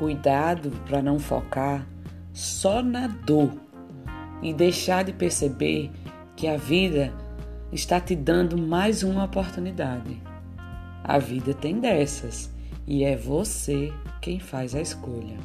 Cuidado para não focar só na dor e deixar de perceber que a vida está te dando mais uma oportunidade. A vida tem dessas e é você quem faz a escolha.